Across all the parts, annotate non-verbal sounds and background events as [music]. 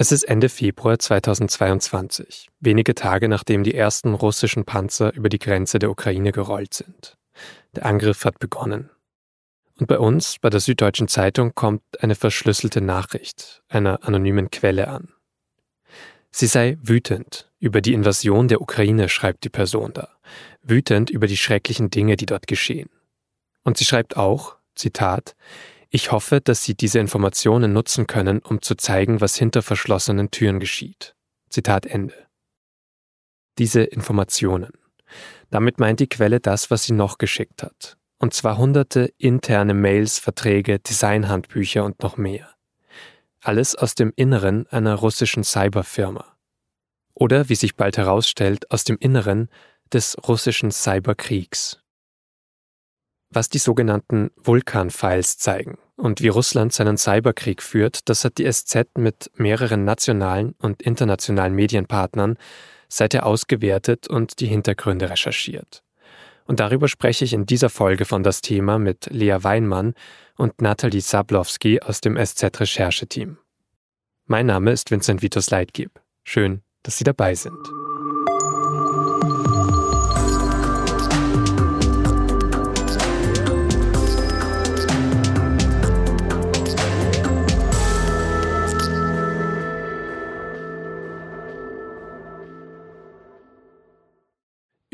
Es ist Ende Februar 2022, wenige Tage nachdem die ersten russischen Panzer über die Grenze der Ukraine gerollt sind. Der Angriff hat begonnen. Und bei uns, bei der Süddeutschen Zeitung, kommt eine verschlüsselte Nachricht einer anonymen Quelle an. Sie sei wütend über die Invasion der Ukraine, schreibt die Person da. Wütend über die schrecklichen Dinge, die dort geschehen. Und sie schreibt auch, Zitat, ich hoffe, dass Sie diese Informationen nutzen können, um zu zeigen, was hinter verschlossenen Türen geschieht. Zitat Ende. Diese Informationen. Damit meint die Quelle das, was sie noch geschickt hat. Und zwar hunderte interne Mails, Verträge, Designhandbücher und noch mehr. Alles aus dem Inneren einer russischen Cyberfirma. Oder, wie sich bald herausstellt, aus dem Inneren des russischen Cyberkriegs. Was die sogenannten Vulkan-Files zeigen und wie Russland seinen Cyberkrieg führt, das hat die SZ mit mehreren nationalen und internationalen Medienpartnern seither ausgewertet und die Hintergründe recherchiert. Und darüber spreche ich in dieser Folge von das Thema mit Lea Weinmann und Nathalie Sablowski aus dem SZ-Rechercheteam. Mein Name ist Vincent Vitus Leitgeb. Schön, dass Sie dabei sind.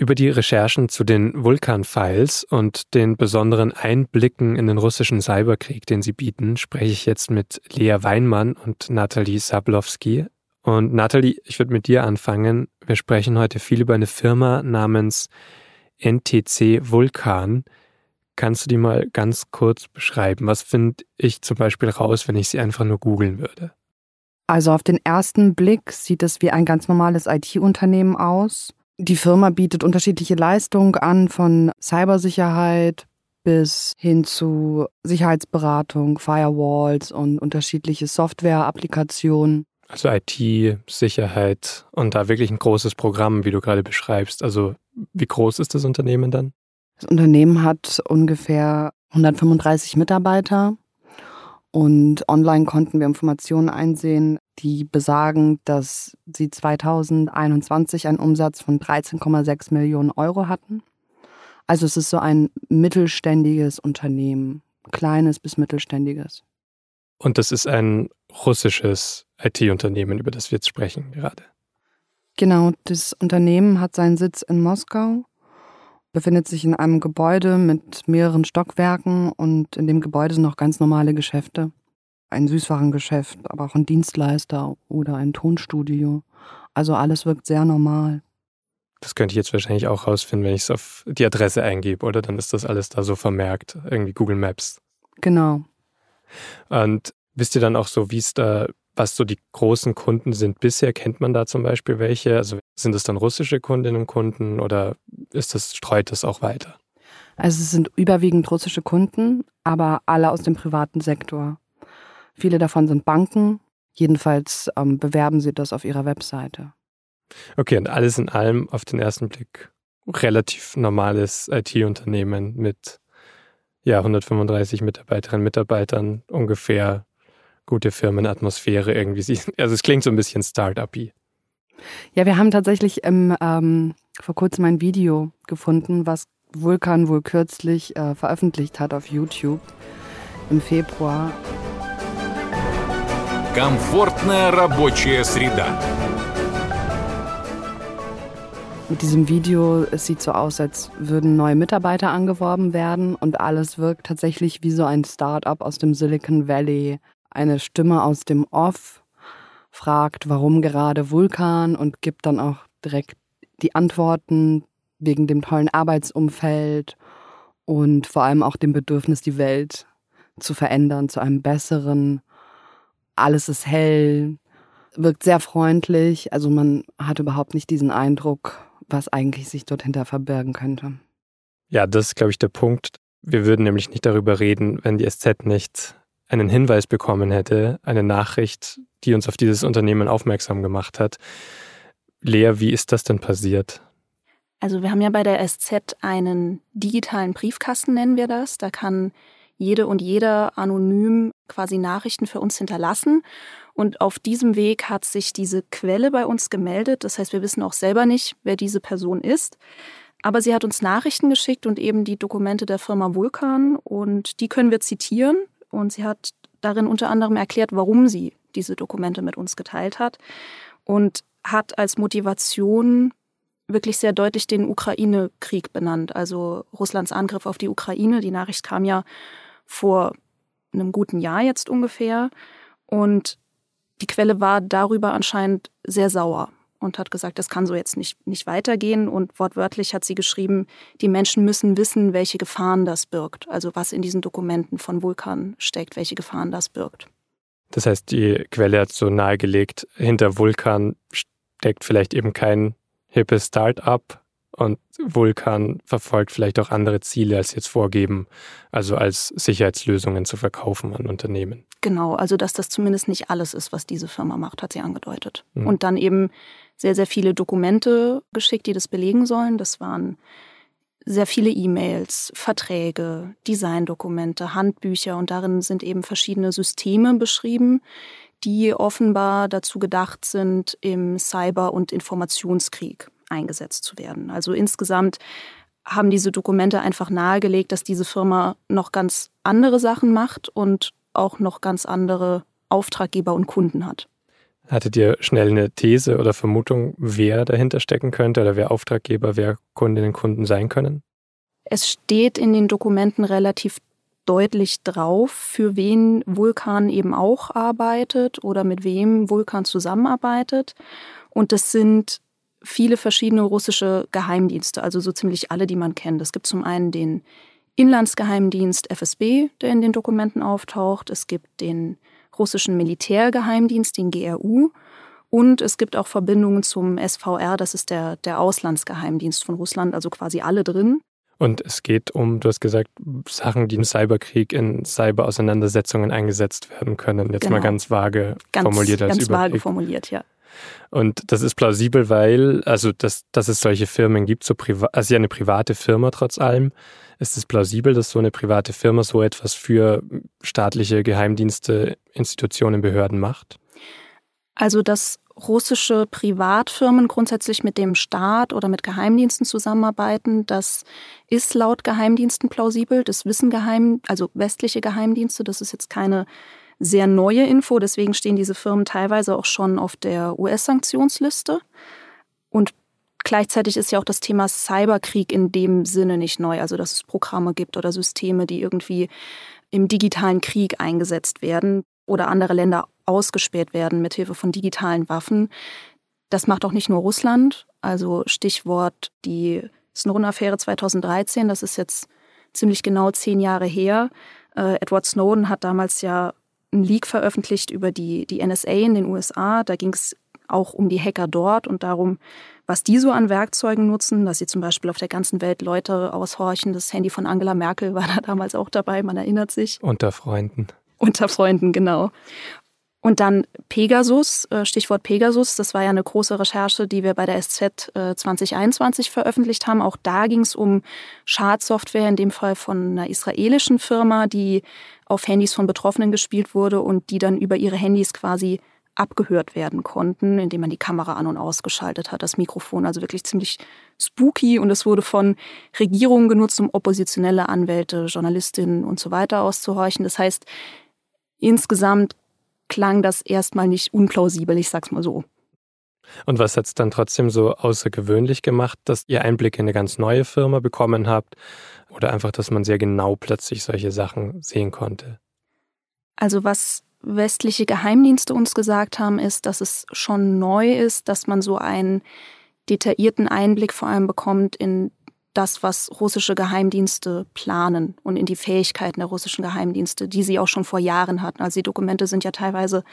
Über die Recherchen zu den Vulkan-Files und den besonderen Einblicken in den russischen Cyberkrieg, den sie bieten, spreche ich jetzt mit Lea Weinmann und Nathalie Sablowski. Und Nathalie, ich würde mit dir anfangen. Wir sprechen heute viel über eine Firma namens NTC Vulkan. Kannst du die mal ganz kurz beschreiben? Was finde ich zum Beispiel raus, wenn ich sie einfach nur googeln würde? Also auf den ersten Blick sieht es wie ein ganz normales IT-Unternehmen aus. Die Firma bietet unterschiedliche Leistungen an, von Cybersicherheit bis hin zu Sicherheitsberatung, Firewalls und unterschiedliche Software-Applikationen. Also IT-Sicherheit und da wirklich ein großes Programm, wie du gerade beschreibst. Also wie groß ist das Unternehmen dann? Das Unternehmen hat ungefähr 135 Mitarbeiter und online konnten wir Informationen einsehen, die besagen, dass sie 2021 einen Umsatz von 13,6 Millionen Euro hatten. Also es ist so ein mittelständiges Unternehmen, kleines bis mittelständiges. Und das ist ein russisches IT-Unternehmen, über das wir jetzt sprechen gerade. Genau, das Unternehmen hat seinen Sitz in Moskau befindet sich in einem Gebäude mit mehreren Stockwerken und in dem Gebäude sind noch ganz normale Geschäfte. Ein Süßwarengeschäft, aber auch ein Dienstleister oder ein Tonstudio. Also alles wirkt sehr normal. Das könnte ich jetzt wahrscheinlich auch rausfinden, wenn ich es auf die Adresse eingebe, oder? Dann ist das alles da so vermerkt, irgendwie Google Maps. Genau. Und wisst ihr dann auch so, wie es da was so die großen Kunden sind bisher? Kennt man da zum Beispiel welche? Also sind es dann russische Kundinnen und Kunden oder ist das, streut das auch weiter? Also es sind überwiegend russische Kunden, aber alle aus dem privaten Sektor. Viele davon sind Banken. Jedenfalls ähm, bewerben sie das auf ihrer Webseite. Okay, und alles in allem auf den ersten Blick relativ normales IT-Unternehmen mit ja, 135 Mitarbeiterinnen und Mitarbeitern ungefähr gute Firmenatmosphäre irgendwie. [laughs] Also es klingt so ein bisschen Start-up-y. Ja, wir haben tatsächlich im, ähm, vor kurzem ein Video gefunden, was Vulkan wohl kürzlich äh, veröffentlicht hat auf YouTube im Februar. Комфортная рабочая среда. Mit diesem Video, es sieht so aus, als würden neue Mitarbeiter angeworben werden und alles wirkt tatsächlich wie so ein Start-up aus dem Silicon Valley eine Stimme aus dem Off fragt, warum gerade Vulkan und gibt dann auch direkt die Antworten wegen dem tollen Arbeitsumfeld und vor allem auch dem Bedürfnis, die Welt zu verändern zu einem besseren. Alles ist hell, wirkt sehr freundlich, also man hat überhaupt nicht diesen Eindruck, was eigentlich sich dort hinter verbergen könnte. Ja, das ist, glaube ich, der Punkt. Wir würden nämlich nicht darüber reden, wenn die SZ nicht einen Hinweis bekommen hätte, eine Nachricht, die uns auf dieses Unternehmen aufmerksam gemacht hat. Lea, wie ist das denn passiert? Also wir haben ja bei der SZ einen digitalen Briefkasten, nennen wir das. Da kann jede und jeder anonym quasi Nachrichten für uns hinterlassen. Und auf diesem Weg hat sich diese Quelle bei uns gemeldet. Das heißt, wir wissen auch selber nicht, wer diese Person ist. Aber sie hat uns Nachrichten geschickt und eben die Dokumente der Firma Vulkan. Und die können wir zitieren. Und sie hat darin unter anderem erklärt, warum sie diese Dokumente mit uns geteilt hat. Und hat als Motivation wirklich sehr deutlich den Ukraine-Krieg benannt, also Russlands Angriff auf die Ukraine. Die Nachricht kam ja vor einem guten Jahr jetzt ungefähr. Und die Quelle war darüber anscheinend sehr sauer und hat gesagt, das kann so jetzt nicht, nicht weitergehen. Und wortwörtlich hat sie geschrieben, die Menschen müssen wissen, welche Gefahren das birgt. Also was in diesen Dokumenten von Vulkan steckt, welche Gefahren das birgt. Das heißt, die Quelle hat so nahegelegt, hinter Vulkan steckt vielleicht eben kein hippes Start-up, und Vulkan verfolgt vielleicht auch andere Ziele als jetzt vorgeben, also als Sicherheitslösungen zu verkaufen an Unternehmen. Genau, also dass das zumindest nicht alles ist, was diese Firma macht, hat sie angedeutet. Mhm. Und dann eben sehr, sehr viele Dokumente geschickt, die das belegen sollen. Das waren sehr viele E-Mails, Verträge, Designdokumente, Handbücher und darin sind eben verschiedene Systeme beschrieben, die offenbar dazu gedacht sind, im Cyber- und Informationskrieg eingesetzt zu werden. Also insgesamt haben diese Dokumente einfach nahegelegt, dass diese Firma noch ganz andere Sachen macht und auch noch ganz andere Auftraggeber und Kunden hat. Hattet ihr schnell eine These oder Vermutung, wer dahinter stecken könnte oder wer Auftraggeber, wer Kundinnen und Kunden sein können? Es steht in den Dokumenten relativ deutlich drauf, für wen Vulkan eben auch arbeitet oder mit wem Vulkan zusammenarbeitet. Und das sind viele verschiedene russische Geheimdienste, also so ziemlich alle, die man kennt. Es gibt zum einen den Inlandsgeheimdienst FSB, der in den Dokumenten auftaucht. Es gibt den russischen Militärgeheimdienst, den GRU. Und es gibt auch Verbindungen zum SVR, das ist der, der Auslandsgeheimdienst von Russland, also quasi alle drin. Und es geht um, du hast gesagt, Sachen, die im Cyberkrieg in Cyberauseinandersetzungen eingesetzt werden können. Jetzt genau. mal ganz vage ganz, formuliert als ganz Überblick. vage formuliert, ja. Und das ist plausibel, weil, also dass, dass es solche Firmen gibt, so priva also ja eine private Firma trotz allem, ist es plausibel, dass so eine private Firma so etwas für staatliche Geheimdienste, Institutionen, Behörden macht? Also dass russische Privatfirmen grundsätzlich mit dem Staat oder mit Geheimdiensten zusammenarbeiten, das ist laut Geheimdiensten plausibel. Das wissen Geheim, also westliche Geheimdienste. Das ist jetzt keine sehr neue Info. Deswegen stehen diese Firmen teilweise auch schon auf der US-Sanktionsliste. Und gleichzeitig ist ja auch das Thema Cyberkrieg in dem Sinne nicht neu. Also, dass es Programme gibt oder Systeme, die irgendwie im digitalen Krieg eingesetzt werden oder andere Länder ausgespäht werden mit Hilfe von digitalen Waffen. Das macht auch nicht nur Russland. Also Stichwort die Snowden-Affäre 2013, das ist jetzt ziemlich genau zehn Jahre her. Äh, Edward Snowden hat damals ja einen Leak veröffentlicht über die, die NSA in den USA. Da ging es auch um die Hacker dort und darum, was die so an Werkzeugen nutzen, dass sie zum Beispiel auf der ganzen Welt Leute aushorchen. Das Handy von Angela Merkel war da damals auch dabei, man erinnert sich. Unter Freunden. Unter Freunden, genau. Und dann Pegasus, äh, Stichwort Pegasus, das war ja eine große Recherche, die wir bei der SZ 2021 äh, veröffentlicht haben. Auch da ging es um Schadsoftware, in dem Fall von einer israelischen Firma, die auf Handys von Betroffenen gespielt wurde und die dann über ihre Handys quasi abgehört werden konnten, indem man die Kamera an und ausgeschaltet hat, das Mikrofon, also wirklich ziemlich spooky und es wurde von Regierungen genutzt, um oppositionelle Anwälte, Journalistinnen und so weiter auszuhorchen. Das heißt, insgesamt klang das erstmal nicht unplausibel, ich sag's mal so. Und was hat es dann trotzdem so außergewöhnlich gemacht, dass ihr Einblick in eine ganz neue Firma bekommen habt? Oder einfach, dass man sehr genau plötzlich solche Sachen sehen konnte? Also was westliche Geheimdienste uns gesagt haben, ist, dass es schon neu ist, dass man so einen detaillierten Einblick vor allem bekommt in das, was russische Geheimdienste planen und in die Fähigkeiten der russischen Geheimdienste, die sie auch schon vor Jahren hatten. Also die Dokumente sind ja teilweise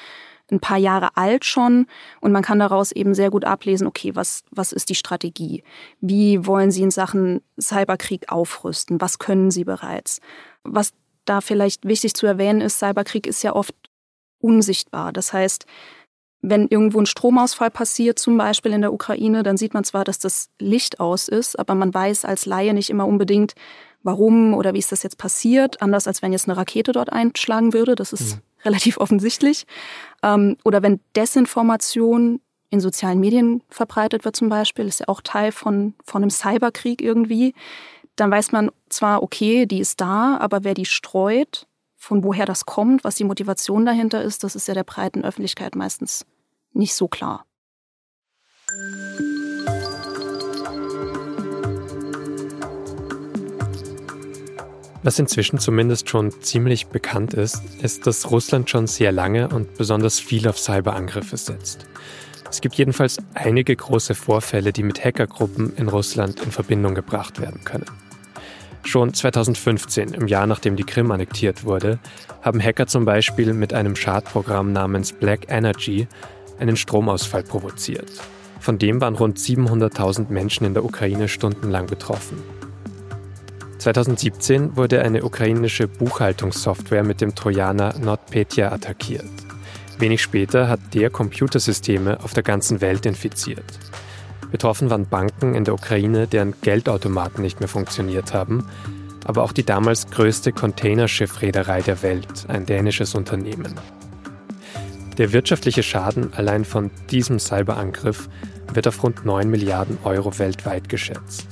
ein paar Jahre alt schon und man kann daraus eben sehr gut ablesen, okay, was, was ist die Strategie? Wie wollen sie in Sachen Cyberkrieg aufrüsten? Was können sie bereits? Was da vielleicht wichtig zu erwähnen ist, Cyberkrieg ist ja oft unsichtbar. Das heißt, wenn irgendwo ein Stromausfall passiert, zum Beispiel in der Ukraine, dann sieht man zwar, dass das Licht aus ist, aber man weiß als Laie nicht immer unbedingt, warum oder wie ist das jetzt passiert, anders als wenn jetzt eine Rakete dort einschlagen würde, das ist mhm. [laughs] relativ offensichtlich. Ähm, oder wenn Desinformation in sozialen Medien verbreitet wird zum Beispiel, ist ja auch Teil von, von einem Cyberkrieg irgendwie, dann weiß man zwar, okay, die ist da, aber wer die streut, von woher das kommt, was die Motivation dahinter ist, das ist ja der breiten Öffentlichkeit meistens nicht so klar. Was inzwischen zumindest schon ziemlich bekannt ist, ist, dass Russland schon sehr lange und besonders viel auf Cyberangriffe setzt. Es gibt jedenfalls einige große Vorfälle, die mit Hackergruppen in Russland in Verbindung gebracht werden können. Schon 2015, im Jahr nachdem die Krim annektiert wurde, haben Hacker zum Beispiel mit einem Schadprogramm namens Black Energy einen Stromausfall provoziert. Von dem waren rund 700.000 Menschen in der Ukraine stundenlang betroffen. 2017 wurde eine ukrainische Buchhaltungssoftware mit dem Trojaner NotPetya attackiert. Wenig später hat der Computersysteme auf der ganzen Welt infiziert. Betroffen waren Banken in der Ukraine, deren Geldautomaten nicht mehr funktioniert haben, aber auch die damals größte Containerschiffreederei der Welt, ein dänisches Unternehmen. Der wirtschaftliche Schaden allein von diesem Cyberangriff wird auf rund 9 Milliarden Euro weltweit geschätzt.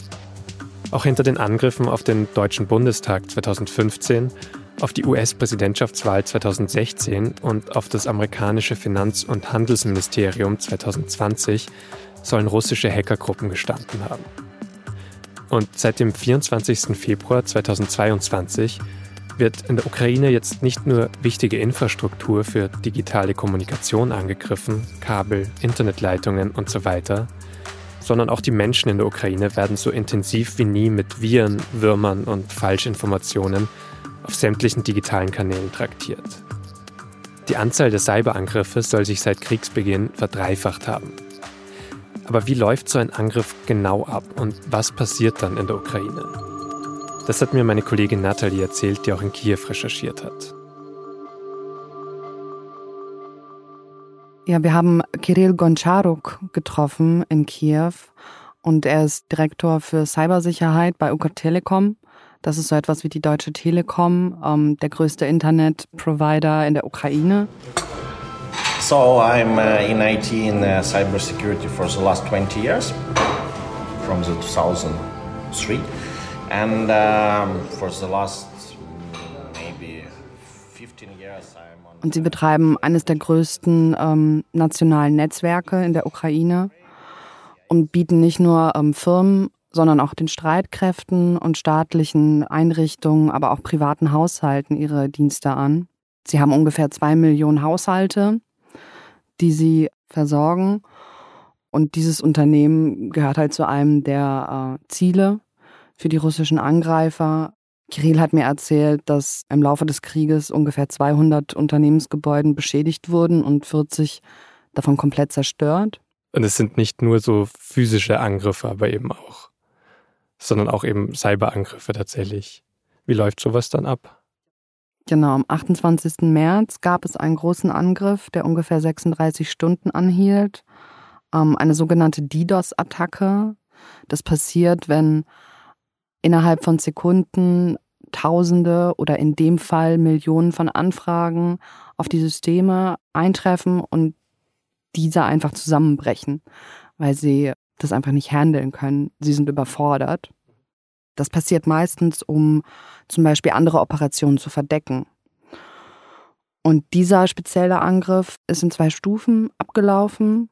Auch hinter den Angriffen auf den Deutschen Bundestag 2015, auf die US-Präsidentschaftswahl 2016 und auf das amerikanische Finanz- und Handelsministerium 2020 sollen russische Hackergruppen gestanden haben. Und seit dem 24. Februar 2022 wird in der Ukraine jetzt nicht nur wichtige Infrastruktur für digitale Kommunikation angegriffen, Kabel, Internetleitungen und so weiter, sondern auch die Menschen in der Ukraine werden so intensiv wie nie mit Viren, Würmern und Falschinformationen auf sämtlichen digitalen Kanälen traktiert. Die Anzahl der Cyberangriffe soll sich seit Kriegsbeginn verdreifacht haben. Aber wie läuft so ein Angriff genau ab und was passiert dann in der Ukraine? Das hat mir meine Kollegin Natalie erzählt, die auch in Kiew recherchiert hat. Ja, wir haben Kirill Goncharuk getroffen in Kiew und er ist Direktor für Cybersicherheit bei UK Telekom. Das ist so etwas wie die Deutsche Telekom, ähm, der größte Internetprovider in der Ukraine. So I'm uh, in IT in uh, cybersecurity for the last 20 years, from the 2003, and um, for the last maybe 15 years I'm und sie betreiben eines der größten ähm, nationalen Netzwerke in der Ukraine und bieten nicht nur ähm, Firmen, sondern auch den Streitkräften und staatlichen Einrichtungen, aber auch privaten Haushalten ihre Dienste an. Sie haben ungefähr zwei Millionen Haushalte, die sie versorgen. Und dieses Unternehmen gehört halt zu einem der äh, Ziele für die russischen Angreifer, Kirill hat mir erzählt, dass im Laufe des Krieges ungefähr 200 Unternehmensgebäude beschädigt wurden und 40 davon komplett zerstört. Und es sind nicht nur so physische Angriffe, aber eben auch, sondern auch eben Cyberangriffe tatsächlich. Wie läuft sowas dann ab? Genau, am 28. März gab es einen großen Angriff, der ungefähr 36 Stunden anhielt. Ähm, eine sogenannte DDoS-Attacke. Das passiert, wenn innerhalb von Sekunden Tausende oder in dem Fall Millionen von Anfragen auf die Systeme eintreffen und diese einfach zusammenbrechen, weil sie das einfach nicht handeln können. Sie sind überfordert. Das passiert meistens, um zum Beispiel andere Operationen zu verdecken. Und dieser spezielle Angriff ist in zwei Stufen abgelaufen.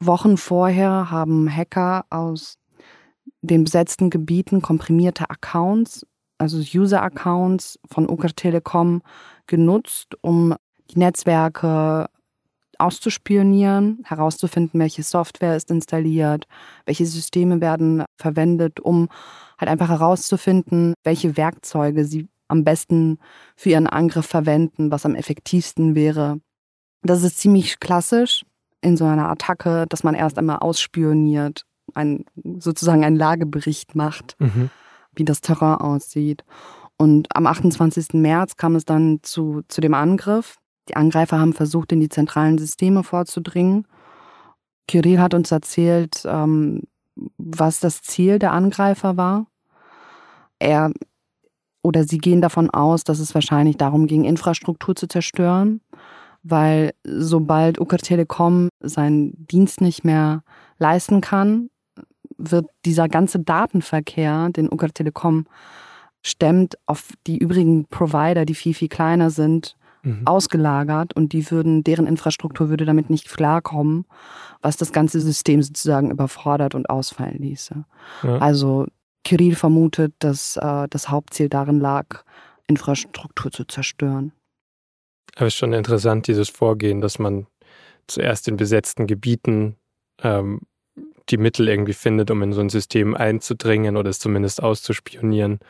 Wochen vorher haben Hacker aus den besetzten Gebieten komprimierte Accounts, also User-Accounts von Uker Telekom genutzt, um die Netzwerke auszuspionieren, herauszufinden, welche Software ist installiert, welche Systeme werden verwendet, um halt einfach herauszufinden, welche Werkzeuge sie am besten für ihren Angriff verwenden, was am effektivsten wäre. Das ist ziemlich klassisch in so einer Attacke, dass man erst einmal ausspioniert, ein, sozusagen einen Lagebericht macht, mhm. wie das Terrain aussieht. Und am 28. März kam es dann zu, zu dem Angriff. Die Angreifer haben versucht, in die zentralen Systeme vorzudringen. Kirill hat uns erzählt, ähm, was das Ziel der Angreifer war. er oder sie gehen davon aus, dass es wahrscheinlich darum ging, Infrastruktur zu zerstören, weil sobald Uker Telekom seinen Dienst nicht mehr leisten kann, wird dieser ganze Datenverkehr, den Uker Telekom stemmt, auf die übrigen Provider, die viel, viel kleiner sind, mhm. ausgelagert und die würden, deren Infrastruktur würde damit nicht klarkommen, was das ganze System sozusagen überfordert und ausfallen ließe. Ja. Also Kirill vermutet, dass äh, das Hauptziel darin lag, Infrastruktur zu zerstören. Aber es ist schon interessant, dieses Vorgehen, dass man zuerst in besetzten Gebieten ähm, die Mittel irgendwie findet, um in so ein System einzudringen oder es zumindest auszuspionieren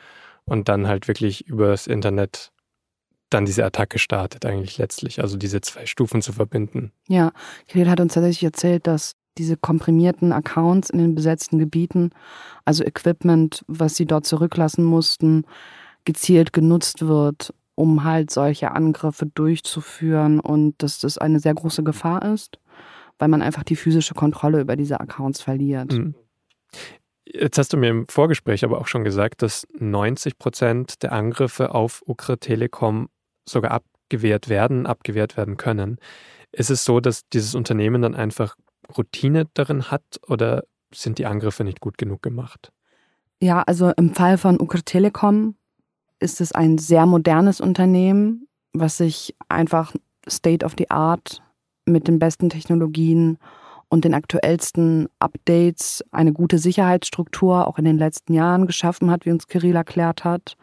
und dann halt wirklich über das Internet dann diese Attacke startet eigentlich letztlich, also diese zwei Stufen zu verbinden. Ja, Kirill hat uns tatsächlich erzählt, dass diese komprimierten Accounts in den besetzten Gebieten, also Equipment, was sie dort zurücklassen mussten, gezielt genutzt wird, um halt solche Angriffe durchzuführen und dass das eine sehr große Gefahr ist, weil man einfach die physische Kontrolle über diese Accounts verliert. Mhm. Jetzt hast du mir im Vorgespräch aber auch schon gesagt, dass 90 Prozent der Angriffe auf Ukra Telekom sogar abgewehrt werden, abgewehrt werden können. Ist es so, dass dieses Unternehmen dann einfach Routine darin hat oder sind die Angriffe nicht gut genug gemacht? Ja, also im Fall von Ukr Telekom ist es ein sehr modernes Unternehmen, was sich einfach State of the Art mit den besten Technologien und den aktuellsten Updates eine gute Sicherheitsstruktur auch in den letzten Jahren geschaffen hat, wie uns Kirill erklärt hat.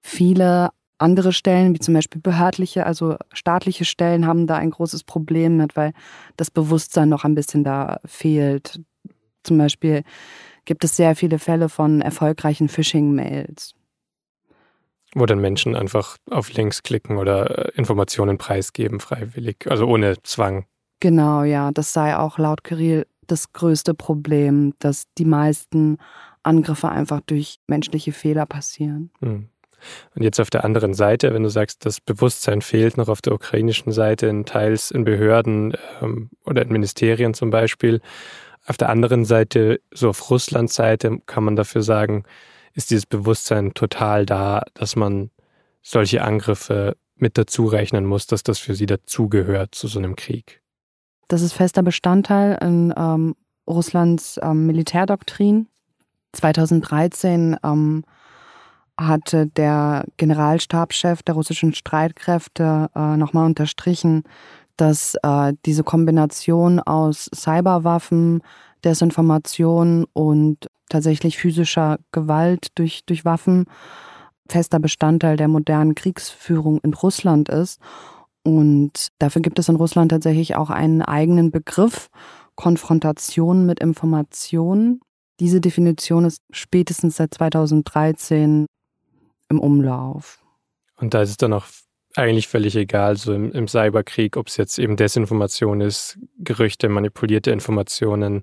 Viele andere Stellen, wie zum Beispiel behördliche, also staatliche Stellen, haben da ein großes Problem mit, weil das Bewusstsein noch ein bisschen da fehlt. Zum Beispiel gibt es sehr viele Fälle von erfolgreichen Phishing-Mails. Wo dann Menschen einfach auf Links klicken oder äh, Informationen preisgeben, freiwillig, also ohne Zwang. Genau, ja. Das sei auch laut Kirill das größte Problem, dass die meisten Angriffe einfach durch menschliche Fehler passieren. Hm. Und jetzt auf der anderen Seite, wenn du sagst, das Bewusstsein fehlt noch auf der ukrainischen Seite, in teils in Behörden ähm, oder in Ministerien zum Beispiel. Auf der anderen Seite, so auf Russlands Seite, kann man dafür sagen, ist dieses Bewusstsein total da, dass man solche Angriffe mit dazu rechnen muss, dass das für sie dazugehört zu so einem Krieg. Das ist fester Bestandteil in ähm, Russlands ähm, Militärdoktrin. 2013 ähm, hatte der Generalstabschef der russischen Streitkräfte äh, nochmal unterstrichen, dass äh, diese Kombination aus Cyberwaffen, Desinformation und tatsächlich physischer Gewalt durch, durch Waffen fester Bestandteil der modernen Kriegsführung in Russland ist. Und dafür gibt es in Russland tatsächlich auch einen eigenen Begriff, Konfrontation mit Informationen. Diese Definition ist spätestens seit 2013 im Umlauf. Und da ist es dann auch eigentlich völlig egal, so im, im Cyberkrieg, ob es jetzt eben Desinformation ist, Gerüchte, manipulierte Informationen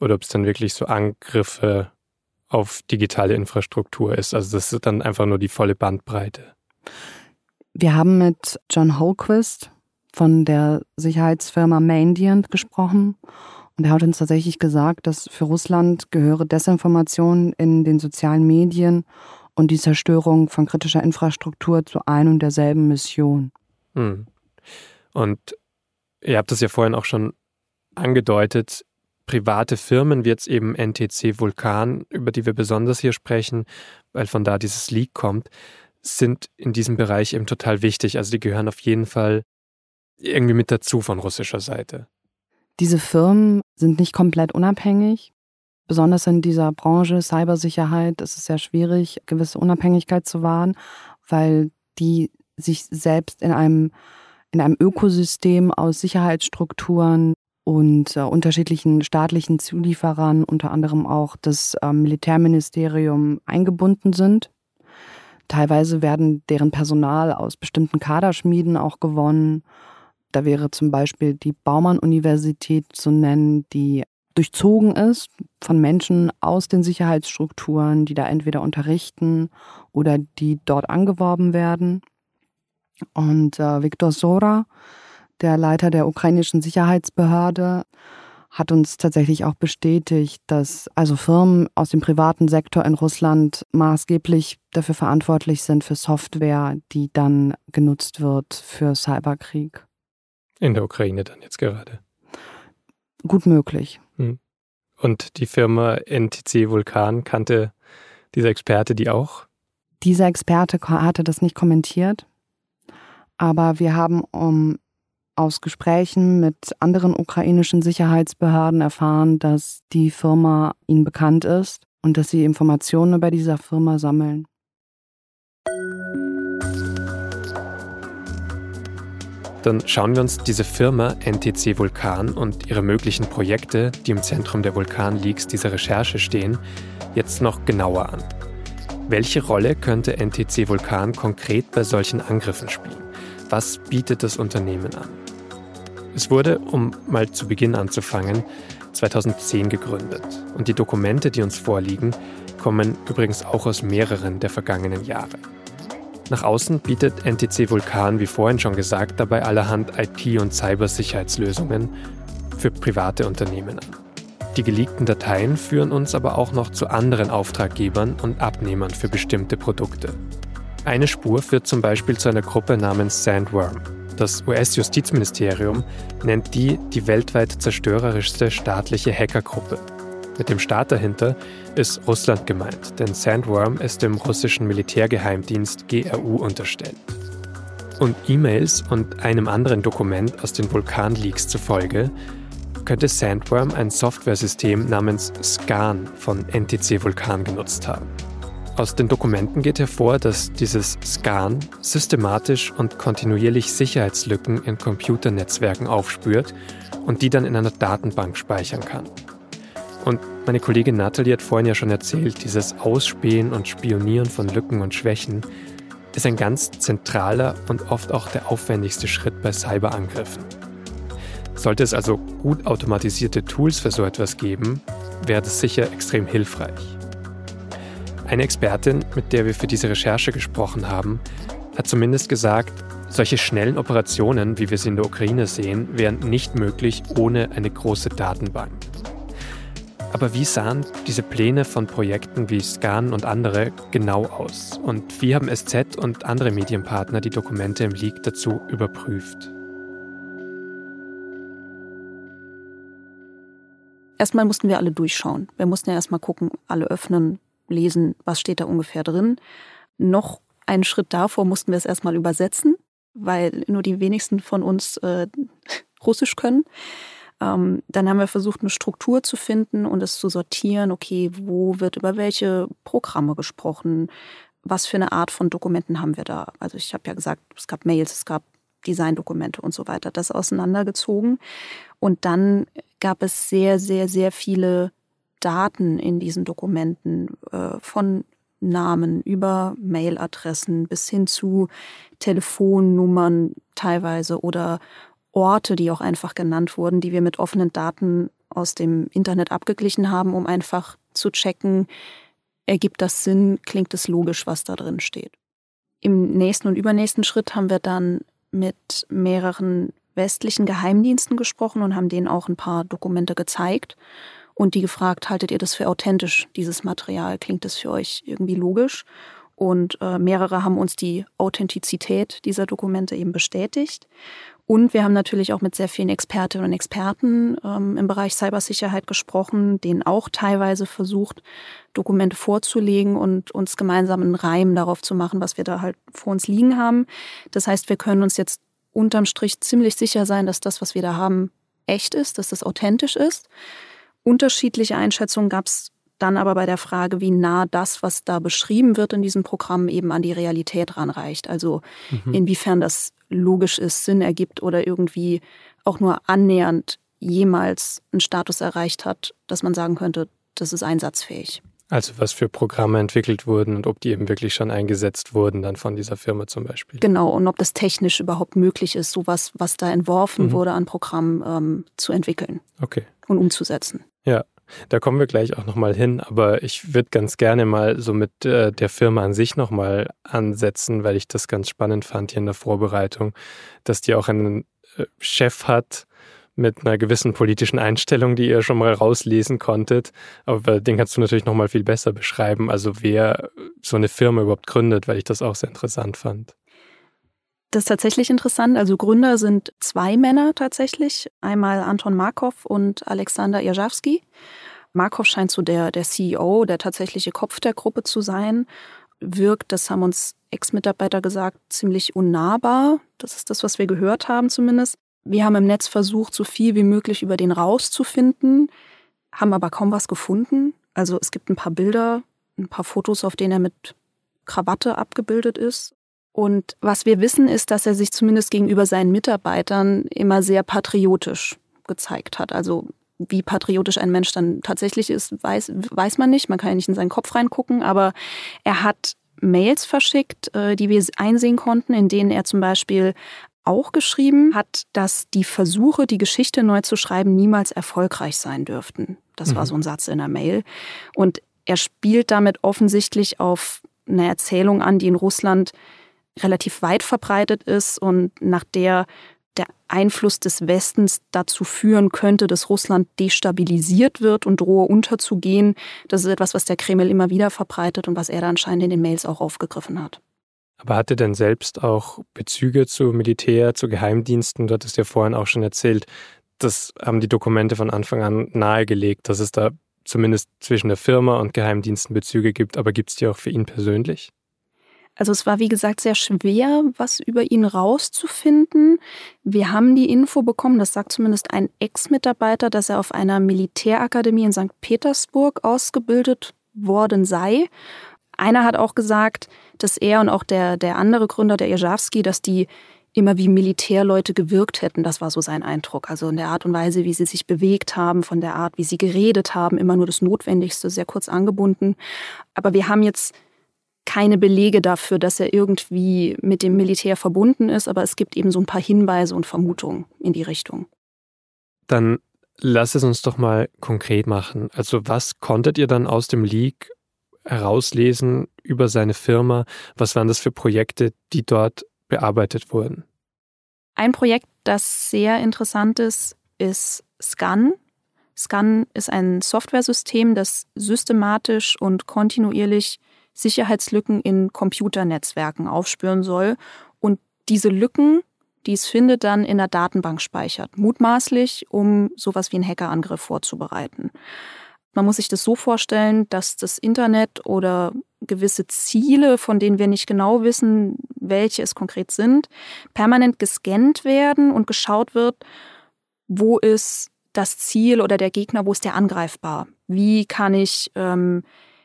oder ob es dann wirklich so Angriffe auf digitale Infrastruktur ist. Also das ist dann einfach nur die volle Bandbreite. Wir haben mit John Holquist von der Sicherheitsfirma Mandiant gesprochen und er hat uns tatsächlich gesagt, dass für Russland gehöre Desinformation in den sozialen Medien und die Zerstörung von kritischer Infrastruktur zu ein und derselben Mission. Hm. Und ihr habt das ja vorhin auch schon angedeutet, private Firmen wie jetzt eben NTC Vulkan, über die wir besonders hier sprechen, weil von da dieses Leak kommt, sind in diesem Bereich eben total wichtig. Also die gehören auf jeden Fall irgendwie mit dazu von russischer Seite. Diese Firmen sind nicht komplett unabhängig. Besonders in dieser Branche Cybersicherheit ist es sehr schwierig, gewisse Unabhängigkeit zu wahren, weil die sich selbst in einem, in einem Ökosystem aus Sicherheitsstrukturen und äh, unterschiedlichen staatlichen Zulieferern, unter anderem auch das äh, Militärministerium, eingebunden sind. Teilweise werden deren Personal aus bestimmten Kaderschmieden auch gewonnen. Da wäre zum Beispiel die Baumann-Universität zu nennen, die durchzogen ist von Menschen aus den Sicherheitsstrukturen, die da entweder unterrichten oder die dort angeworben werden. Und äh, Viktor Sora, der Leiter der ukrainischen Sicherheitsbehörde, hat uns tatsächlich auch bestätigt, dass also Firmen aus dem privaten Sektor in Russland maßgeblich dafür verantwortlich sind für Software, die dann genutzt wird für Cyberkrieg. In der Ukraine dann jetzt gerade. Gut möglich. Hm. Und die Firma NTC Vulkan kannte dieser Experte die auch? Dieser Experte hatte das nicht kommentiert, aber wir haben um, aus Gesprächen mit anderen ukrainischen Sicherheitsbehörden erfahren, dass die Firma ihnen bekannt ist und dass sie Informationen über diese Firma sammeln. Dann schauen wir uns diese Firma NTC Vulkan und ihre möglichen Projekte, die im Zentrum der Vulkanleaks dieser Recherche stehen, jetzt noch genauer an. Welche Rolle könnte NTC Vulkan konkret bei solchen Angriffen spielen? Was bietet das Unternehmen an? Es wurde, um mal zu Beginn anzufangen, 2010 gegründet. Und die Dokumente, die uns vorliegen, kommen übrigens auch aus mehreren der vergangenen Jahre. Nach außen bietet NTC Vulkan, wie vorhin schon gesagt, dabei allerhand IT- und Cybersicherheitslösungen für private Unternehmen an. Die geleakten Dateien führen uns aber auch noch zu anderen Auftraggebern und Abnehmern für bestimmte Produkte. Eine Spur führt zum Beispiel zu einer Gruppe namens Sandworm. Das US-Justizministerium nennt die die weltweit zerstörerischste staatliche Hackergruppe mit dem Staat dahinter ist Russland gemeint, denn Sandworm ist dem russischen Militärgeheimdienst GRU unterstellt. Und E-Mails und einem anderen Dokument aus den Vulkanleaks zufolge könnte Sandworm ein Softwaresystem namens SCAN von NTC Vulkan genutzt haben. Aus den Dokumenten geht hervor, dass dieses SCAN systematisch und kontinuierlich Sicherheitslücken in Computernetzwerken aufspürt und die dann in einer Datenbank speichern kann. Und meine Kollegin Natalie hat vorhin ja schon erzählt, dieses Ausspähen und Spionieren von Lücken und Schwächen ist ein ganz zentraler und oft auch der aufwendigste Schritt bei Cyberangriffen. Sollte es also gut automatisierte Tools für so etwas geben, wäre das sicher extrem hilfreich. Eine Expertin, mit der wir für diese Recherche gesprochen haben, hat zumindest gesagt, solche schnellen Operationen, wie wir sie in der Ukraine sehen, wären nicht möglich ohne eine große Datenbank. Aber wie sahen diese Pläne von Projekten wie Scan und andere genau aus? Und wie haben SZ und andere Medienpartner die Dokumente im Leak dazu überprüft? Erstmal mussten wir alle durchschauen. Wir mussten ja erstmal gucken, alle öffnen, lesen, was steht da ungefähr drin. Noch einen Schritt davor mussten wir es erstmal übersetzen, weil nur die wenigsten von uns äh, [laughs] Russisch können. Ähm, dann haben wir versucht, eine Struktur zu finden und es zu sortieren, okay, wo wird über welche Programme gesprochen, was für eine Art von Dokumenten haben wir da. Also ich habe ja gesagt, es gab Mails, es gab Designdokumente und so weiter, das auseinandergezogen. Und dann gab es sehr, sehr, sehr viele Daten in diesen Dokumenten äh, von Namen über Mailadressen bis hin zu Telefonnummern teilweise oder Orte, die auch einfach genannt wurden, die wir mit offenen Daten aus dem Internet abgeglichen haben, um einfach zu checken, ergibt das Sinn, klingt es logisch, was da drin steht. Im nächsten und übernächsten Schritt haben wir dann mit mehreren westlichen Geheimdiensten gesprochen und haben denen auch ein paar Dokumente gezeigt und die gefragt, haltet ihr das für authentisch, dieses Material? Klingt das für euch irgendwie logisch? Und äh, mehrere haben uns die Authentizität dieser Dokumente eben bestätigt. Und wir haben natürlich auch mit sehr vielen Expertinnen und Experten ähm, im Bereich Cybersicherheit gesprochen, denen auch teilweise versucht, Dokumente vorzulegen und uns gemeinsam einen Reim darauf zu machen, was wir da halt vor uns liegen haben. Das heißt, wir können uns jetzt unterm Strich ziemlich sicher sein, dass das, was wir da haben, echt ist, dass das authentisch ist. Unterschiedliche Einschätzungen gab es dann aber bei der Frage, wie nah das, was da beschrieben wird in diesem Programm, eben an die Realität ranreicht. Also mhm. inwiefern das logisch ist, Sinn ergibt oder irgendwie auch nur annähernd jemals einen Status erreicht hat, dass man sagen könnte, das ist einsatzfähig. Also was für Programme entwickelt wurden und ob die eben wirklich schon eingesetzt wurden dann von dieser Firma zum Beispiel. Genau, und ob das technisch überhaupt möglich ist, sowas, was da entworfen mhm. wurde an Programmen ähm, zu entwickeln okay. und umzusetzen. Ja, da kommen wir gleich auch nochmal hin, aber ich würde ganz gerne mal so mit äh, der Firma an sich nochmal ansetzen, weil ich das ganz spannend fand hier in der Vorbereitung, dass die auch einen äh, Chef hat, mit einer gewissen politischen Einstellung, die ihr schon mal rauslesen konntet. Aber den kannst du natürlich noch mal viel besser beschreiben. Also wer so eine Firma überhaupt gründet, weil ich das auch sehr interessant fand. Das ist tatsächlich interessant. Also Gründer sind zwei Männer tatsächlich. Einmal Anton Markov und Alexander Irzhowski. Markov scheint so der, der CEO, der tatsächliche Kopf der Gruppe zu sein. Wirkt, das haben uns Ex-Mitarbeiter gesagt, ziemlich unnahbar. Das ist das, was wir gehört haben zumindest. Wir haben im Netz versucht, so viel wie möglich über den rauszufinden, haben aber kaum was gefunden. Also es gibt ein paar Bilder, ein paar Fotos, auf denen er mit Krawatte abgebildet ist. Und was wir wissen, ist, dass er sich zumindest gegenüber seinen Mitarbeitern immer sehr patriotisch gezeigt hat. Also wie patriotisch ein Mensch dann tatsächlich ist, weiß, weiß man nicht. Man kann ja nicht in seinen Kopf reingucken, aber er hat Mails verschickt, äh, die wir einsehen konnten, in denen er zum Beispiel auch geschrieben hat, dass die Versuche, die Geschichte neu zu schreiben, niemals erfolgreich sein dürften. Das mhm. war so ein Satz in der Mail. Und er spielt damit offensichtlich auf eine Erzählung an, die in Russland relativ weit verbreitet ist und nach der der Einfluss des Westens dazu führen könnte, dass Russland destabilisiert wird und drohe unterzugehen. Das ist etwas, was der Kreml immer wieder verbreitet und was er da anscheinend in den Mails auch aufgegriffen hat. Aber hat er denn selbst auch Bezüge zu Militär, zu Geheimdiensten? Du hattest ja vorhin auch schon erzählt, das haben die Dokumente von Anfang an nahegelegt, dass es da zumindest zwischen der Firma und Geheimdiensten Bezüge gibt. Aber gibt es die auch für ihn persönlich? Also es war wie gesagt sehr schwer, was über ihn rauszufinden. Wir haben die Info bekommen, das sagt zumindest ein Ex-Mitarbeiter, dass er auf einer Militärakademie in St. Petersburg ausgebildet worden sei. Einer hat auch gesagt, dass er und auch der, der andere Gründer, der Irzhowski, dass die immer wie Militärleute gewirkt hätten. Das war so sein Eindruck. Also in der Art und Weise, wie sie sich bewegt haben, von der Art, wie sie geredet haben, immer nur das Notwendigste, sehr kurz angebunden. Aber wir haben jetzt keine Belege dafür, dass er irgendwie mit dem Militär verbunden ist, aber es gibt eben so ein paar Hinweise und Vermutungen in die Richtung. Dann lass es uns doch mal konkret machen. Also was konntet ihr dann aus dem Leak herauslesen über seine Firma? Was waren das für Projekte, die dort bearbeitet wurden? Ein Projekt, das sehr interessant ist, ist Scan. Scan ist ein Softwaresystem, das systematisch und kontinuierlich Sicherheitslücken in Computernetzwerken aufspüren soll und diese Lücken, die es findet, dann in der Datenbank speichert, mutmaßlich, um sowas wie einen Hackerangriff vorzubereiten. Man muss sich das so vorstellen, dass das Internet oder gewisse Ziele, von denen wir nicht genau wissen, welche es konkret sind, permanent gescannt werden und geschaut wird, wo ist das Ziel oder der Gegner, wo ist der angreifbar? Wie kann ich ähm,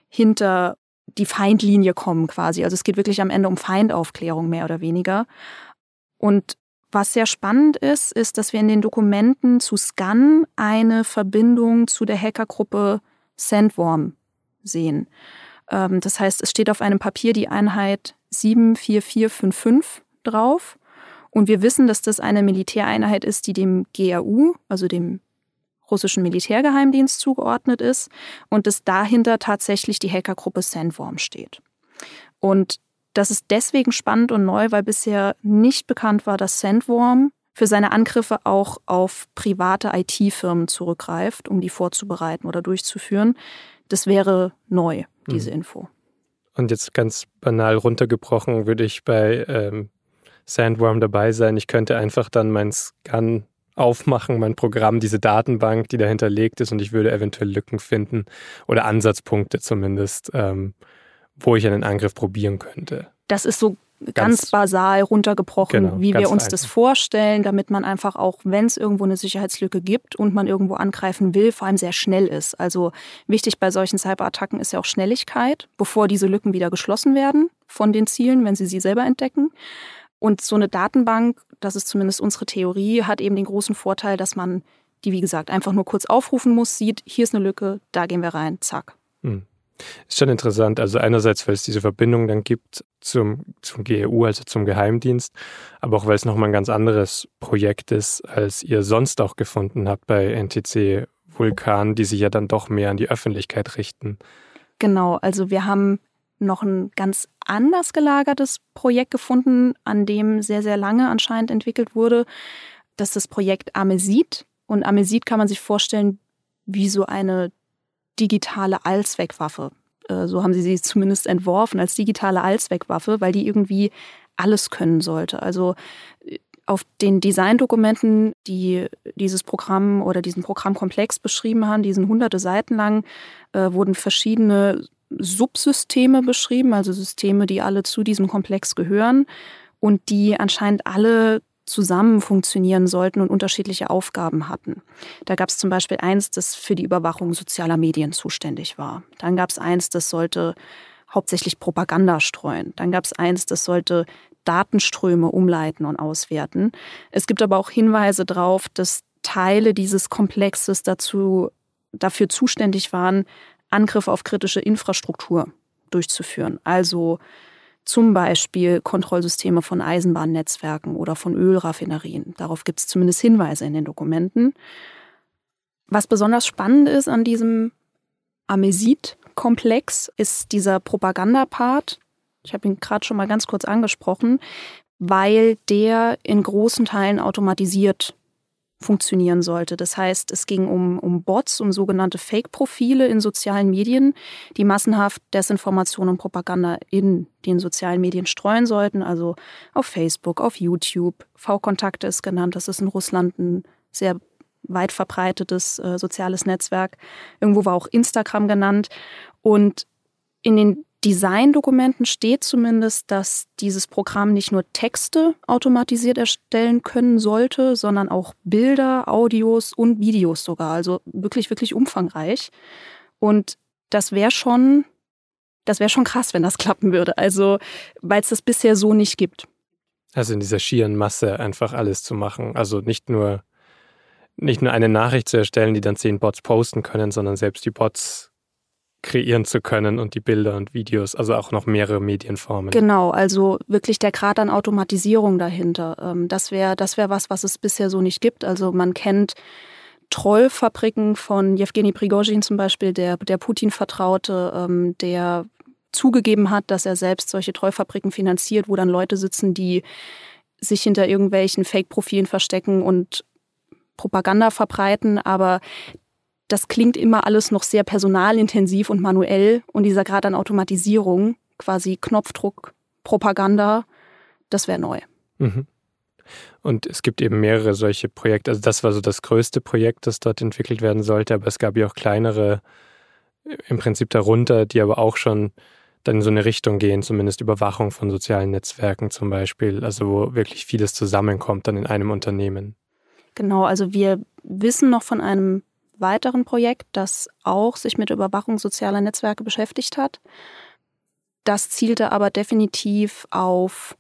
hinter die Feindlinie kommen quasi. Also es geht wirklich am Ende um Feindaufklärung mehr oder weniger. Und was sehr spannend ist, ist, dass wir in den Dokumenten zu Scan eine Verbindung zu der Hackergruppe Sandworm sehen. Ähm, das heißt, es steht auf einem Papier die Einheit 74455 drauf. Und wir wissen, dass das eine Militäreinheit ist, die dem GRU, also dem russischen Militärgeheimdienst zugeordnet ist und dass dahinter tatsächlich die Hackergruppe Sandworm steht. Und das ist deswegen spannend und neu, weil bisher nicht bekannt war, dass Sandworm für seine Angriffe auch auf private IT-Firmen zurückgreift, um die vorzubereiten oder durchzuführen. Das wäre neu, diese hm. Info. Und jetzt ganz banal runtergebrochen, würde ich bei ähm, Sandworm dabei sein. Ich könnte einfach dann mein Scan aufmachen, mein Programm, diese Datenbank, die dahinter liegt ist und ich würde eventuell Lücken finden oder Ansatzpunkte zumindest, ähm, wo ich einen Angriff probieren könnte. Das ist so ganz, ganz basal runtergebrochen, genau, wie wir uns einfach. das vorstellen, damit man einfach auch, wenn es irgendwo eine Sicherheitslücke gibt und man irgendwo angreifen will, vor allem sehr schnell ist. Also wichtig bei solchen Cyberattacken ist ja auch Schnelligkeit, bevor diese Lücken wieder geschlossen werden von den Zielen, wenn sie sie selber entdecken. Und so eine Datenbank, das ist zumindest unsere Theorie, hat eben den großen Vorteil, dass man die, wie gesagt, einfach nur kurz aufrufen muss, sieht, hier ist eine Lücke, da gehen wir rein, zack. Hm. Ist schon interessant. Also einerseits, weil es diese Verbindung dann gibt zum, zum GEU, also zum Geheimdienst, aber auch weil es nochmal ein ganz anderes Projekt ist, als ihr sonst auch gefunden habt bei NTC Vulkan, die sich ja dann doch mehr an die Öffentlichkeit richten. Genau, also wir haben noch ein ganz anders gelagertes Projekt gefunden, an dem sehr, sehr lange anscheinend entwickelt wurde. Das ist das Projekt Amesit. Und Amesit kann man sich vorstellen wie so eine digitale Allzweckwaffe. Äh, so haben sie sie zumindest entworfen als digitale Allzweckwaffe, weil die irgendwie alles können sollte. Also äh, auf den Designdokumenten, die dieses Programm oder diesen Programmkomplex beschrieben haben, diesen hunderte Seiten lang, äh, wurden verschiedene Subsysteme beschrieben, also Systeme, die alle zu diesem Komplex gehören und die anscheinend alle zusammen funktionieren sollten und unterschiedliche Aufgaben hatten. Da gab es zum Beispiel eins, das für die Überwachung sozialer Medien zuständig war. Dann gab es eins, das sollte hauptsächlich Propaganda streuen. Dann gab es eins, das sollte Datenströme umleiten und auswerten. Es gibt aber auch Hinweise darauf, dass Teile dieses Komplexes dazu, dafür zuständig waren, Angriffe auf kritische Infrastruktur durchzuführen. Also zum Beispiel Kontrollsysteme von Eisenbahnnetzwerken oder von Ölraffinerien. Darauf gibt es zumindest Hinweise in den Dokumenten. Was besonders spannend ist an diesem Amesit-Komplex, ist dieser Propagandapart. Ich habe ihn gerade schon mal ganz kurz angesprochen, weil der in großen Teilen automatisiert funktionieren sollte. Das heißt, es ging um, um Bots, um sogenannte Fake-Profile in sozialen Medien, die massenhaft Desinformation und Propaganda in den sozialen Medien streuen sollten, also auf Facebook, auf YouTube. V-Kontakte ist genannt, das ist in Russland ein sehr weit verbreitetes äh, soziales Netzwerk. Irgendwo war auch Instagram genannt. Und in den Design-Dokumenten steht zumindest, dass dieses Programm nicht nur Texte automatisiert erstellen können sollte, sondern auch Bilder, Audios und Videos sogar. Also wirklich, wirklich umfangreich. Und das wäre schon, das wäre schon krass, wenn das [laughs] klappen würde. Also, weil es das bisher so nicht gibt. Also in dieser schieren Masse einfach alles zu machen. Also nicht nur, nicht nur eine Nachricht zu erstellen, die dann zehn Bots posten können, sondern selbst die Bots kreieren zu können und die Bilder und Videos, also auch noch mehrere Medienformen. Genau, also wirklich der Grad an Automatisierung dahinter. Ähm, das wäre das wär was, was es bisher so nicht gibt. Also man kennt Trollfabriken von Jewgeni Prigozhin zum Beispiel, der, der Putin-Vertraute, ähm, der zugegeben hat, dass er selbst solche Trollfabriken finanziert, wo dann Leute sitzen, die sich hinter irgendwelchen Fake-Profilen verstecken und Propaganda verbreiten, aber das klingt immer alles noch sehr personalintensiv und manuell und dieser Grad an Automatisierung, quasi Knopfdruck, Propaganda, das wäre neu. Mhm. Und es gibt eben mehrere solche Projekte. Also das war so das größte Projekt, das dort entwickelt werden sollte, aber es gab ja auch kleinere im Prinzip darunter, die aber auch schon dann in so eine Richtung gehen, zumindest Überwachung von sozialen Netzwerken zum Beispiel, also wo wirklich vieles zusammenkommt dann in einem Unternehmen. Genau, also wir wissen noch von einem weiteren Projekt, das auch sich mit Überwachung sozialer Netzwerke beschäftigt hat. Das zielte aber definitiv auf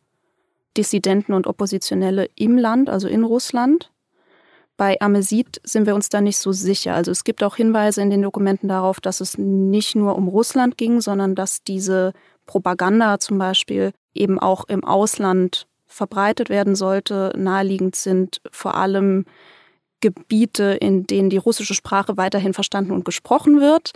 Dissidenten und Oppositionelle im Land, also in Russland. Bei Amesit sind wir uns da nicht so sicher. Also es gibt auch Hinweise in den Dokumenten darauf, dass es nicht nur um Russland ging, sondern dass diese Propaganda zum Beispiel eben auch im Ausland verbreitet werden sollte. Naheliegend sind vor allem Gebiete, in denen die russische Sprache weiterhin verstanden und gesprochen wird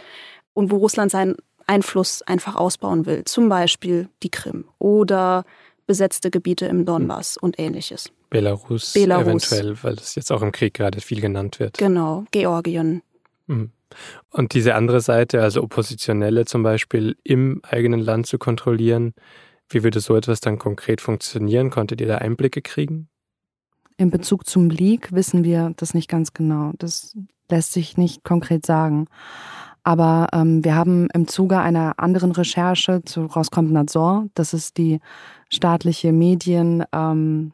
und wo Russland seinen Einfluss einfach ausbauen will. Zum Beispiel die Krim oder besetzte Gebiete im Donbass und ähnliches. Belarus, Belarus, eventuell, weil das jetzt auch im Krieg gerade viel genannt wird. Genau, Georgien. Mhm. Und diese andere Seite, also Oppositionelle zum Beispiel im eigenen Land zu kontrollieren, wie würde so etwas dann konkret funktionieren? Konntet ihr da Einblicke kriegen? In Bezug zum Leak wissen wir das nicht ganz genau. Das lässt sich nicht konkret sagen. Aber ähm, wir haben im Zuge einer anderen Recherche zu Roskomnadzor, das ist die staatliche Medien, ähm,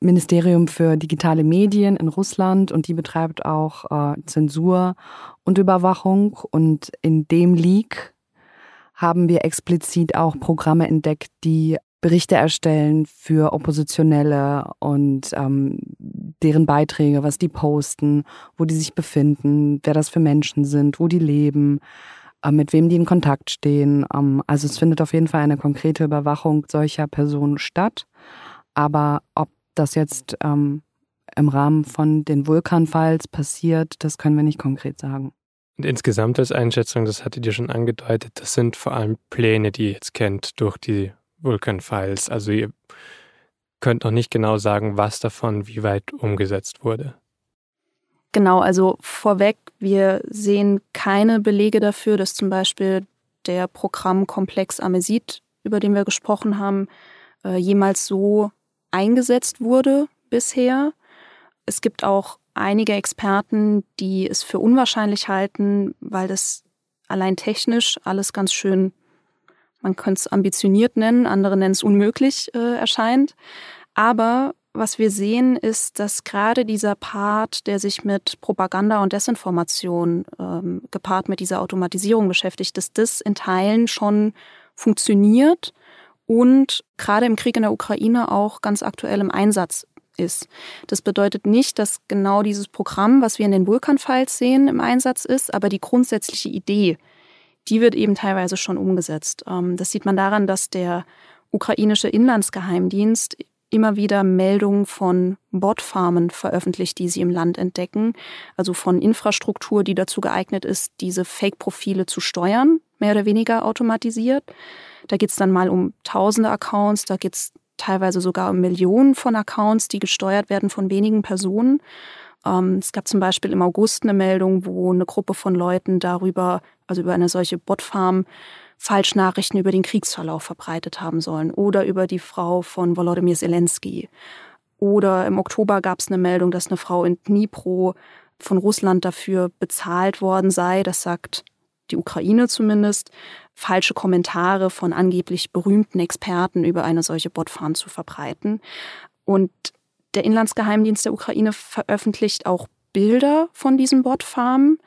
Ministerium für digitale Medien in Russland und die betreibt auch äh, Zensur und Überwachung. Und in dem Leak haben wir explizit auch Programme entdeckt, die Berichte erstellen für Oppositionelle und ähm, deren Beiträge, was die posten, wo die sich befinden, wer das für Menschen sind, wo die leben, äh, mit wem die in Kontakt stehen. Ähm, also es findet auf jeden Fall eine konkrete Überwachung solcher Personen statt. Aber ob das jetzt ähm, im Rahmen von den Vulkanfalls passiert, das können wir nicht konkret sagen. Und insgesamt als Einschätzung, das hattet ihr schon angedeutet, das sind vor allem Pläne, die ihr jetzt kennt durch die Vulcan Files. Also ihr könnt noch nicht genau sagen, was davon wie weit umgesetzt wurde. Genau, also vorweg, wir sehen keine Belege dafür, dass zum Beispiel der Programmkomplex Amesit, über den wir gesprochen haben, äh, jemals so eingesetzt wurde bisher. Es gibt auch einige Experten, die es für unwahrscheinlich halten, weil das allein technisch alles ganz schön, man könnte es ambitioniert nennen, andere nennen es unmöglich äh, erscheint. Aber was wir sehen, ist, dass gerade dieser Part, der sich mit Propaganda und Desinformation ähm, gepaart mit dieser Automatisierung beschäftigt, dass das in Teilen schon funktioniert und gerade im Krieg in der Ukraine auch ganz aktuell im Einsatz ist. Das bedeutet nicht, dass genau dieses Programm, was wir in den Vulkan-Files sehen, im Einsatz ist, aber die grundsätzliche Idee, die wird eben teilweise schon umgesetzt. Ähm, das sieht man daran, dass der ukrainische Inlandsgeheimdienst immer wieder Meldungen von Botfarmen veröffentlicht, die sie im Land entdecken. Also von Infrastruktur, die dazu geeignet ist, diese Fake-Profile zu steuern, mehr oder weniger automatisiert. Da geht es dann mal um tausende Accounts, da geht es teilweise sogar um Millionen von Accounts, die gesteuert werden von wenigen Personen. Ähm, es gab zum Beispiel im August eine Meldung, wo eine Gruppe von Leuten darüber, also über eine solche Botfarm, Falschnachrichten über den Kriegsverlauf verbreitet haben sollen oder über die Frau von Volodymyr Zelensky. Oder im Oktober gab es eine Meldung, dass eine Frau in Dnipro von Russland dafür bezahlt worden sei, das sagt die Ukraine zumindest, falsche Kommentare von angeblich berühmten Experten über eine solche Botfarm zu verbreiten. Und der Inlandsgeheimdienst der Ukraine veröffentlicht auch Bilder von diesen Botfarmen.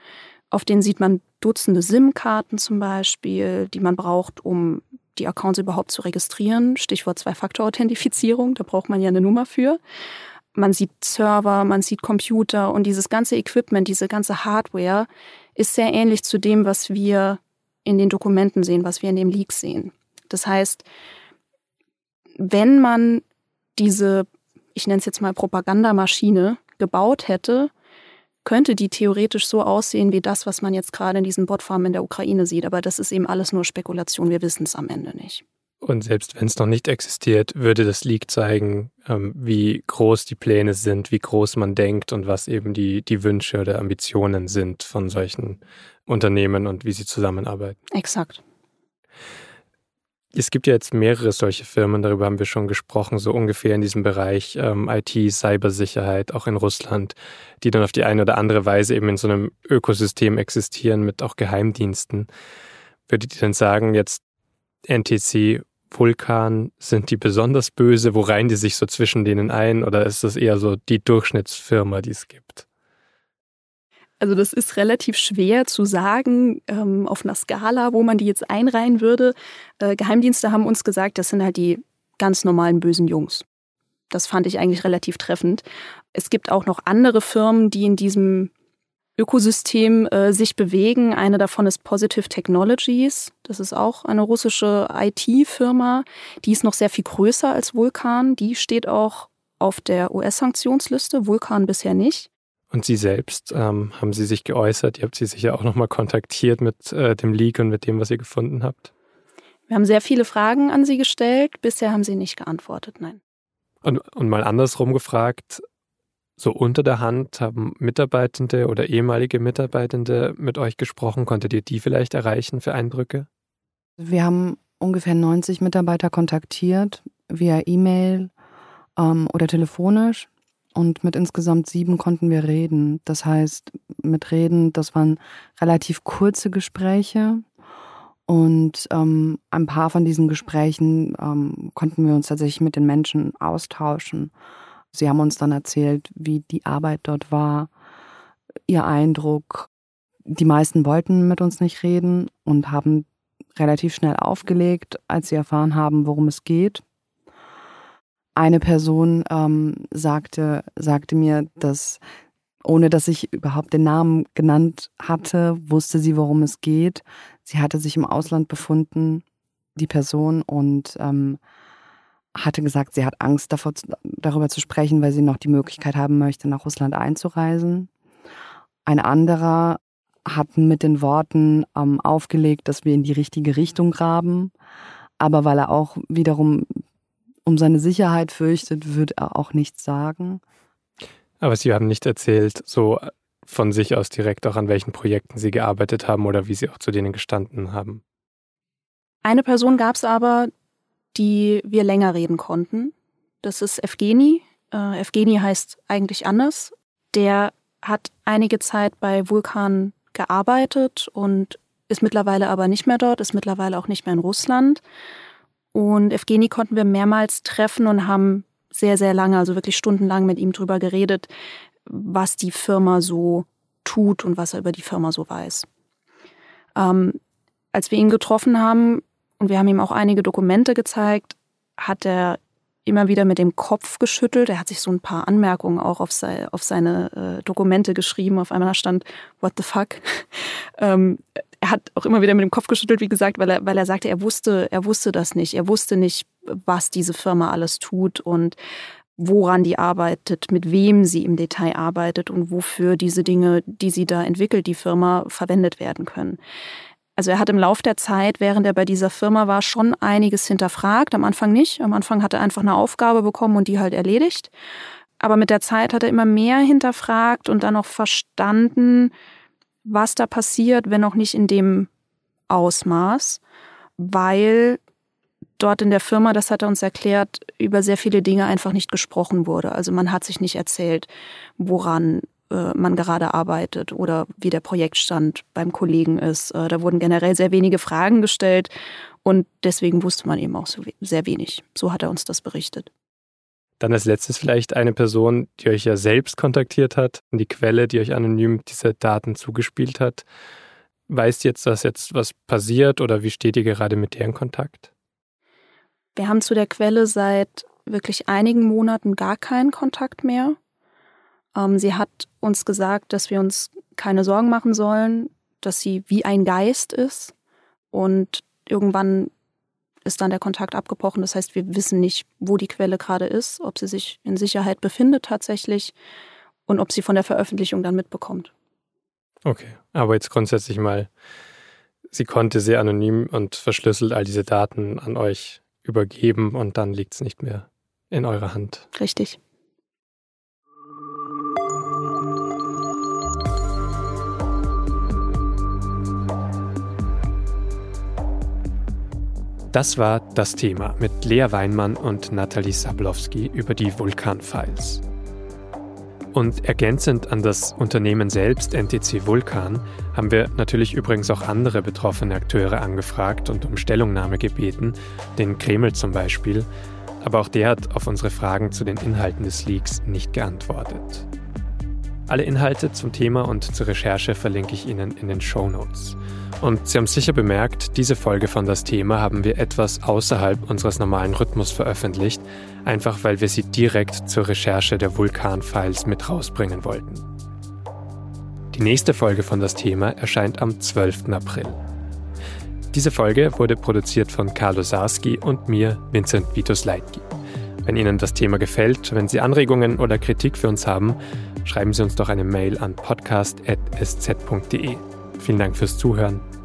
Auf denen sieht man Dutzende SIM-Karten zum Beispiel, die man braucht, um die Accounts überhaupt zu registrieren. Stichwort Zwei-Faktor-Authentifizierung, da braucht man ja eine Nummer für. Man sieht Server, man sieht Computer und dieses ganze Equipment, diese ganze Hardware ist sehr ähnlich zu dem, was wir in den Dokumenten sehen, was wir in dem Leak sehen. Das heißt, wenn man diese, ich nenne es jetzt mal Propagandamaschine, gebaut hätte, könnte die theoretisch so aussehen wie das, was man jetzt gerade in diesen Botfarmen in der Ukraine sieht. Aber das ist eben alles nur Spekulation. Wir wissen es am Ende nicht. Und selbst wenn es noch nicht existiert, würde das Leak zeigen, ähm, wie groß die Pläne sind, wie groß man denkt und was eben die, die Wünsche oder Ambitionen sind von solchen Unternehmen und wie sie zusammenarbeiten. Exakt. Es gibt ja jetzt mehrere solche Firmen, darüber haben wir schon gesprochen, so ungefähr in diesem Bereich ähm, IT, Cybersicherheit, auch in Russland, die dann auf die eine oder andere Weise eben in so einem Ökosystem existieren mit auch Geheimdiensten. Würdet ihr denn sagen, jetzt NTC, Vulkan, sind die besonders böse? Wo reihen die sich so zwischen denen ein? Oder ist das eher so die Durchschnittsfirma, die es gibt? Also das ist relativ schwer zu sagen ähm, auf einer Skala, wo man die jetzt einreihen würde. Äh, Geheimdienste haben uns gesagt, das sind halt die ganz normalen bösen Jungs. Das fand ich eigentlich relativ treffend. Es gibt auch noch andere Firmen, die in diesem Ökosystem äh, sich bewegen. Eine davon ist Positive Technologies. Das ist auch eine russische IT-Firma. Die ist noch sehr viel größer als Vulkan. Die steht auch auf der US-Sanktionsliste, Vulkan bisher nicht. Und Sie selbst, ähm, haben Sie sich geäußert? Ihr habt Sie sicher auch nochmal kontaktiert mit äh, dem Leak und mit dem, was ihr gefunden habt. Wir haben sehr viele Fragen an Sie gestellt. Bisher haben Sie nicht geantwortet, nein. Und, und mal andersrum gefragt, so unter der Hand haben Mitarbeitende oder ehemalige Mitarbeitende mit euch gesprochen. Konntet ihr die vielleicht erreichen für Eindrücke? Wir haben ungefähr 90 Mitarbeiter kontaktiert via E-Mail ähm, oder telefonisch. Und mit insgesamt sieben konnten wir reden. Das heißt, mit Reden, das waren relativ kurze Gespräche. Und ähm, ein paar von diesen Gesprächen ähm, konnten wir uns tatsächlich mit den Menschen austauschen. Sie haben uns dann erzählt, wie die Arbeit dort war, ihr Eindruck. Die meisten wollten mit uns nicht reden und haben relativ schnell aufgelegt, als sie erfahren haben, worum es geht. Eine Person ähm, sagte, sagte mir, dass ohne dass ich überhaupt den Namen genannt hatte, wusste sie, worum es geht. Sie hatte sich im Ausland befunden, die Person, und ähm, hatte gesagt, sie hat Angst davor, darüber zu sprechen, weil sie noch die Möglichkeit haben möchte, nach Russland einzureisen. Ein anderer hat mit den Worten ähm, aufgelegt, dass wir in die richtige Richtung graben, aber weil er auch wiederum um seine Sicherheit fürchtet, wird er auch nichts sagen. Aber Sie haben nicht erzählt, so von sich aus direkt auch an welchen Projekten Sie gearbeitet haben oder wie Sie auch zu denen gestanden haben. Eine Person gab es aber, die wir länger reden konnten. Das ist Evgeni. Äh, Evgeni heißt eigentlich anders. Der hat einige Zeit bei Vulkan gearbeitet und ist mittlerweile aber nicht mehr dort, ist mittlerweile auch nicht mehr in Russland. Und Evgeni konnten wir mehrmals treffen und haben sehr, sehr lange, also wirklich stundenlang mit ihm drüber geredet, was die Firma so tut und was er über die Firma so weiß. Ähm, als wir ihn getroffen haben und wir haben ihm auch einige Dokumente gezeigt, hat er immer wieder mit dem Kopf geschüttelt. Er hat sich so ein paar Anmerkungen auch auf, sei, auf seine äh, Dokumente geschrieben. Auf einmal stand, what the fuck? [laughs] ähm, er hat auch immer wieder mit dem Kopf geschüttelt, wie gesagt, weil er, weil er sagte, er wusste, er wusste das nicht. Er wusste nicht, was diese Firma alles tut und woran die arbeitet, mit wem sie im Detail arbeitet und wofür diese Dinge, die sie da entwickelt, die Firma, verwendet werden können. Also er hat im Lauf der Zeit, während er bei dieser Firma war, schon einiges hinterfragt. Am Anfang nicht. Am Anfang hat er einfach eine Aufgabe bekommen und die halt erledigt. Aber mit der Zeit hat er immer mehr hinterfragt und dann auch verstanden, was da passiert, wenn auch nicht in dem Ausmaß, weil dort in der Firma, das hat er uns erklärt, über sehr viele Dinge einfach nicht gesprochen wurde. Also man hat sich nicht erzählt, woran äh, man gerade arbeitet oder wie der Projektstand beim Kollegen ist. Äh, da wurden generell sehr wenige Fragen gestellt und deswegen wusste man eben auch so sehr wenig. So hat er uns das berichtet. Dann als letztes vielleicht eine Person, die euch ja selbst kontaktiert hat, die Quelle, die euch anonym diese Daten zugespielt hat. Weißt jetzt, dass jetzt was passiert oder wie steht ihr gerade mit deren Kontakt? Wir haben zu der Quelle seit wirklich einigen Monaten gar keinen Kontakt mehr. Ähm, sie hat uns gesagt, dass wir uns keine Sorgen machen sollen, dass sie wie ein Geist ist und irgendwann ist dann der Kontakt abgebrochen. Das heißt, wir wissen nicht, wo die Quelle gerade ist, ob sie sich in Sicherheit befindet tatsächlich und ob sie von der Veröffentlichung dann mitbekommt. Okay, aber jetzt grundsätzlich mal, sie konnte sehr anonym und verschlüsselt all diese Daten an euch übergeben und dann liegt es nicht mehr in eurer Hand. Richtig. Das war das Thema mit Lea Weinmann und Nathalie Sablowski über die Vulkan-Files. Und ergänzend an das Unternehmen selbst, NTC Vulkan, haben wir natürlich übrigens auch andere betroffene Akteure angefragt und um Stellungnahme gebeten, den Kreml zum Beispiel, aber auch der hat auf unsere Fragen zu den Inhalten des Leaks nicht geantwortet. Alle Inhalte zum Thema und zur Recherche verlinke ich Ihnen in den Show Notes. Und Sie haben sicher bemerkt, diese Folge von das Thema haben wir etwas außerhalb unseres normalen Rhythmus veröffentlicht, einfach weil wir sie direkt zur Recherche der Vulkan-Files mit rausbringen wollten. Die nächste Folge von das Thema erscheint am 12. April. Diese Folge wurde produziert von Carlo Sarski und mir, Vincent Vitus Leitgi. Wenn Ihnen das Thema gefällt, wenn Sie Anregungen oder Kritik für uns haben, schreiben Sie uns doch eine Mail an podcast.sz.de. Vielen Dank fürs Zuhören.